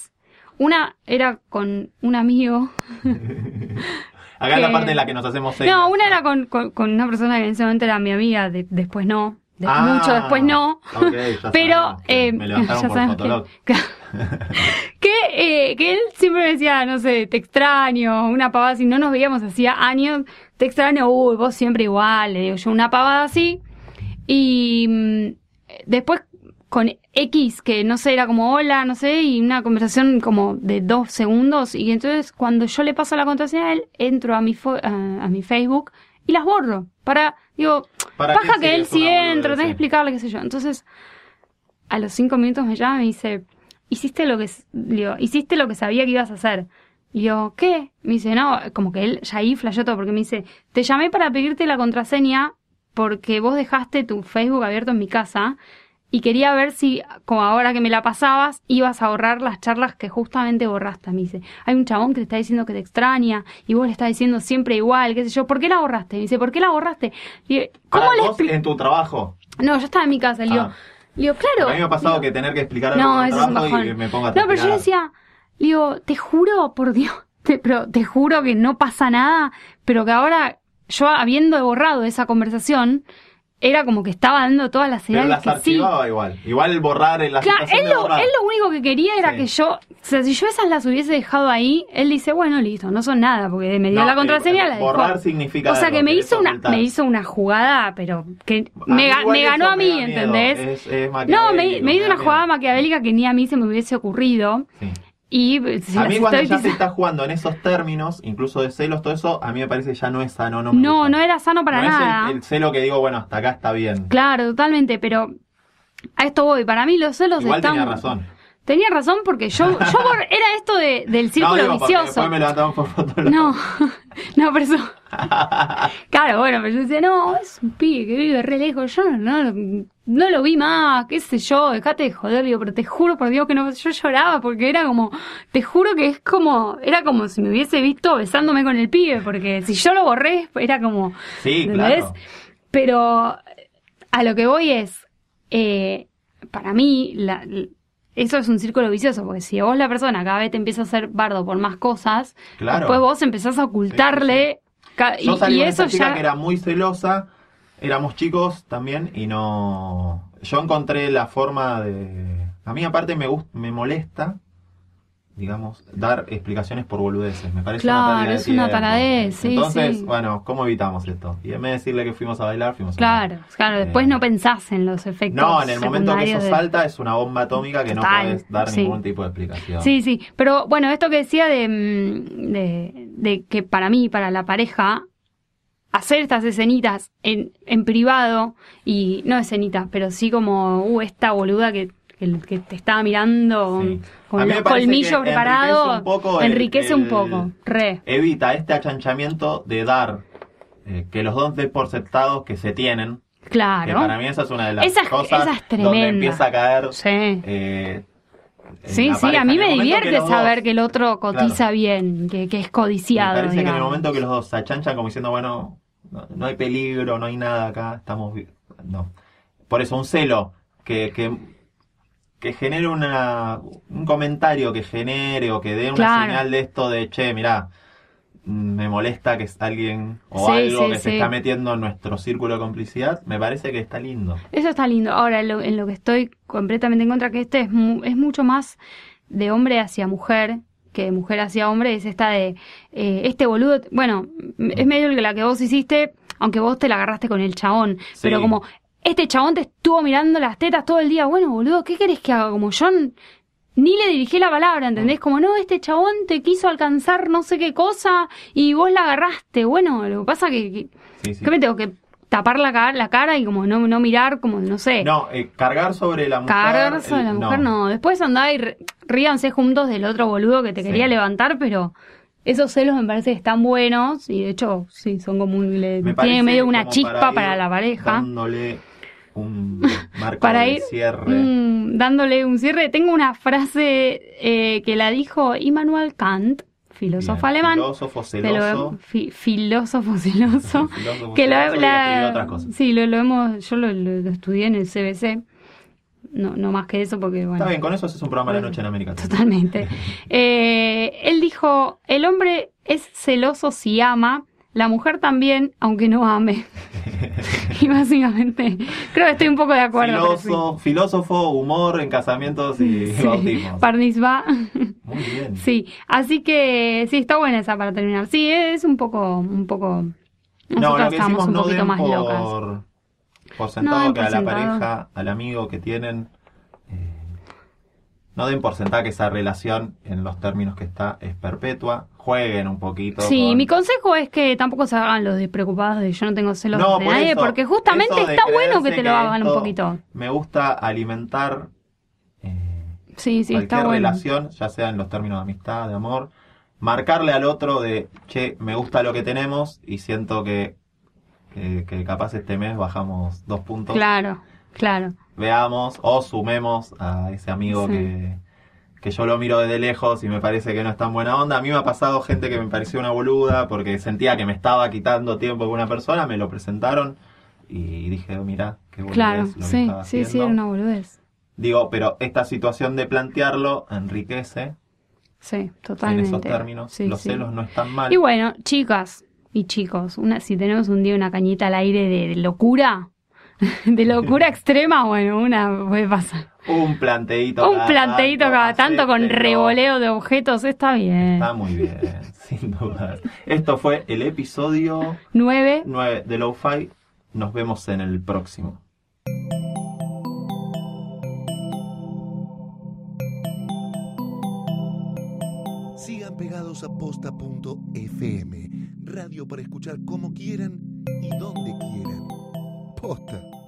Una era con un amigo. [LAUGHS] Acá es la que- parte en la que nos hacemos señas. No, una era con, con, con una persona que en ese momento era mi amiga, de- después no. De- Ah, mucho después no. ya [LAUGHS] Pero eh, me levantaron ya por que- [LAUGHS] que, eh, que él siempre me decía, no sé, te extraño, una pavada así, no nos veíamos hacía años, te extraño, uy, vos siempre igual, le digo yo, una pavada así. Y mm, después con X, que no sé, era como hola, no sé, y una conversación como de dos segundos, y entonces cuando yo le paso la contraseña a él, entro a mi, fo- a, a mi Facebook y las borro, para, digo, ¿Para paja que él sí entra, tenés que explicarle, qué sé yo. Entonces, a los cinco minutos me llama y me dice, hiciste lo que, digo, hiciste lo que sabía que ibas a hacer. Y yo, ¿qué? Me dice, no, como que él ya ahí flasheó todo, porque me dice, te llamé para pedirte la contraseña porque vos dejaste tu Facebook abierto en mi casa y quería ver si, como ahora que me la pasabas, ibas a borrar las charlas que justamente borraste. Me dice, hay un chabón que te está diciendo que te extraña y vos le estás diciendo siempre igual, qué sé yo, ¿por qué la borraste? Me dice, ¿por qué la borraste? Y digo, ¿cómo Pará, le vos en tu trabajo. No, yo estaba en mi casa, le digo, Ah. le digo, claro. A mí me ha pasado Digo, que tener que explicar algo no, en eso es un trabajo bajón. y me pongo a No, pero yo decía, le digo, te juro, por Dios, [LAUGHS] te, pero te juro que no pasa nada, pero que ahora, yo habiendo borrado esa conversación, era como que estaba dando todas las Pero señales las que sí. archivaba igual. Igual el borrar en la Claro, él lo, borrar. él lo único que quería era Sí. que yo, o sea, si yo esas las hubiese dejado ahí, él dice, bueno, listo, no son nada, porque me dio No, la contraseña, eh, dejó. borrar significa O sea, que me hizo una, ocultar. me hizo una jugada, pero que me, igual ganó a mí. ¿entendés? Es- es no, me, me hizo una jugada maquiavélica que ni a mí se me hubiese ocurrido. Sí. Y eh, si a mí cuando ya se está jugando en esos términos, incluso de celos, todo eso, a mí me parece que ya no es sano. No, No, no era sano para No es el- nada. el, celo que digo, bueno, hasta acá está bien. Claro, totalmente, pero a esto voy. Para mí los celos Igual están... tenía razón. Tenía razón porque yo, yo [LAUGHS] por- era esto de, del no, círculo digo, porque vicioso. después me levantaban por foto. No, [LAUGHS] no, pero eso. [LAUGHS] Claro, bueno, pero yo decía, no, es un pibe que vive re lejos. Yo no, no, no lo vi más, qué sé yo, dejate de joder, digo, pero te juro por Dios que no. Yo lloraba porque era como, te juro que es como, era como si me hubiese visto besándome con el pibe, porque si yo lo borré, era como. Sí, ¿entendés? claro. Pero a lo que voy es, eh, para mí, la- eso es un círculo vicioso, porque si vos la persona cada vez te empieza a hacer bardo por más cosas, Claro. después vos empezás a ocultarle, ca- Yo y, salí y con eso esa chica ya... que era muy celosa, éramos chicos también y no... Yo encontré la forma de... A mí aparte me gusta, me molesta, digamos, dar explicaciones por boludeces. Me parece Claro, una de es una taradez, sí, Entonces, sí. bueno, ¿cómo evitamos esto? Y en vez de decirle que fuimos a bailar, fuimos a Claro, claro, después Eh, no pensás en los efectos No, en el momento que eso de- salta es una bomba atómica que no puedes dar sí. ningún tipo de explicación. Sí, sí, pero bueno, esto que decía de, mm, de, de que para mí, para la pareja, hacer estas escenitas en, en privado, y no escenitas, pero sí como, uh, esta boluda que, que, que te estaba mirando Sí. con los me colmillos que preparados. enriquece un poco el- enriquece un el- poco, re. Evita este achanchamiento de dar eh, que los dos den por sentados que se tienen. Que Claro. para mí esa es una de las Esa es- cosas esa es donde empieza a caer. Sí. eh, Sí, sí, a mí el me que divierte saber dos- que el otro cotiza Claro. bien, que, que es Me codiciado. parece que en el momento que los dos se achanchan como diciendo, bueno, no, no hay peligro, no hay nada acá, estamos. No. Por eso un celo que, que, que genere una, un comentario que genere o que dé una Claro. señal de esto de, che, mirá, mm, me molesta que es alguien o Sí, algo sí, que sí. se está metiendo en nuestro círculo de complicidad, me parece que está lindo. Eso está lindo. Ahora, lo- en lo que estoy completamente en contra, que este es, mu- es mucho más de hombre hacia mujer que de mujer hacia hombre, es esta de, eh, este boludo, bueno, es medio la que vos hiciste, aunque vos te la agarraste con el chabón, Sí. pero como, este chabón te estuvo mirando las tetas todo el día, bueno, boludo, ¿qué querés que haga? Como yo ni le dirigí la palabra, ¿entendés? Como, no, este chabón te quiso alcanzar no sé qué cosa y vos la agarraste, bueno, lo que pasa que... que Sí, sí. ¿Qué me tengo que tapar la, ca- la cara y como no, no mirar, como no sé? No, eh, cargar sobre la mujer. Cargar sobre la mujer no. Después andá y ríanse juntos del otro boludo que te Sí. quería levantar, pero esos celos me parece que están buenos y de hecho sí, son como un, le- tienen medio una chispa para, la pareja. Dándole un marco Para de ir cierre. mm, dándole un cierre. Tengo una frase eh, que la dijo Immanuel Kant, filósofo Bien, alemán. Filósofo Te lo- celoso. [LAUGHS] fi- filósofo celoso. [LAUGHS] Filósofo que lo, celoso la- escribió otras cosas. sí, lo, lo hemos, yo lo, estudié en el CBC. No, no más que eso porque bueno. Está bien, con eso haces un programa a la noche en América. Totalmente. [LAUGHS] Eh, él dijo, el hombre es celoso si ama, la mujer también, aunque no ame. [LAUGHS] y básicamente, creo que estoy un poco de acuerdo. sí. Filósofo, humor en casamientos y [LAUGHS] Sí. bautismos. Parnisba. Muy bien. sí, así que sí, está buena esa para terminar. Sí, es un poco, un poco... no, Nosotros lo que estamos un no poquito den más locas. por, por No sentado den que por a la pareja, al amigo que tienen, no den por sentado que esa relación, en los términos que está, es perpetua. Jueguen un poquito. Sí, con- mi consejo es que tampoco se hagan los despreocupados de yo no tengo celos No, de por nadie, eso- porque justamente está bueno que te lo hagan un poquito. Me gusta alimentar eh, Sí, sí, cualquier está bueno. relación, ya sea en los términos de amistad, de amor, marcarle al otro de, che, me gusta lo que tenemos y siento que, que, que capaz este mes bajamos dos puntos. Claro, claro. Veamos o sumemos a ese amigo Sí. que, que yo lo miro desde lejos y me parece que no es tan buena onda. A mí me ha pasado gente que me pareció una boluda porque sentía que me estaba quitando tiempo con una persona, me lo presentaron y dije, mira, qué boludez Claro, lo que sí, sí, sí, haciendo". era una boludez. Digo, pero esta situación de plantearlo enriquece Sí, en totalmente. esos términos. Sí, Los sí. celos no están mal. Y bueno, chicas y chicos, una, si tenemos un día una cañita al aire de locura, [LAUGHS] de locura extrema, bueno, una puede pasar. Un planteíto. Un cada planteíto tanto, cada tanto con revoleo de objetos, está bien. Está muy bien, [LAUGHS] sin duda. Esto fue el episodio Nueve. 9 de Lo-Fi. Nos vemos en el próximo. Sigan pegados a posta.fm, radio para escuchar como quieran y donde quieran. Posta.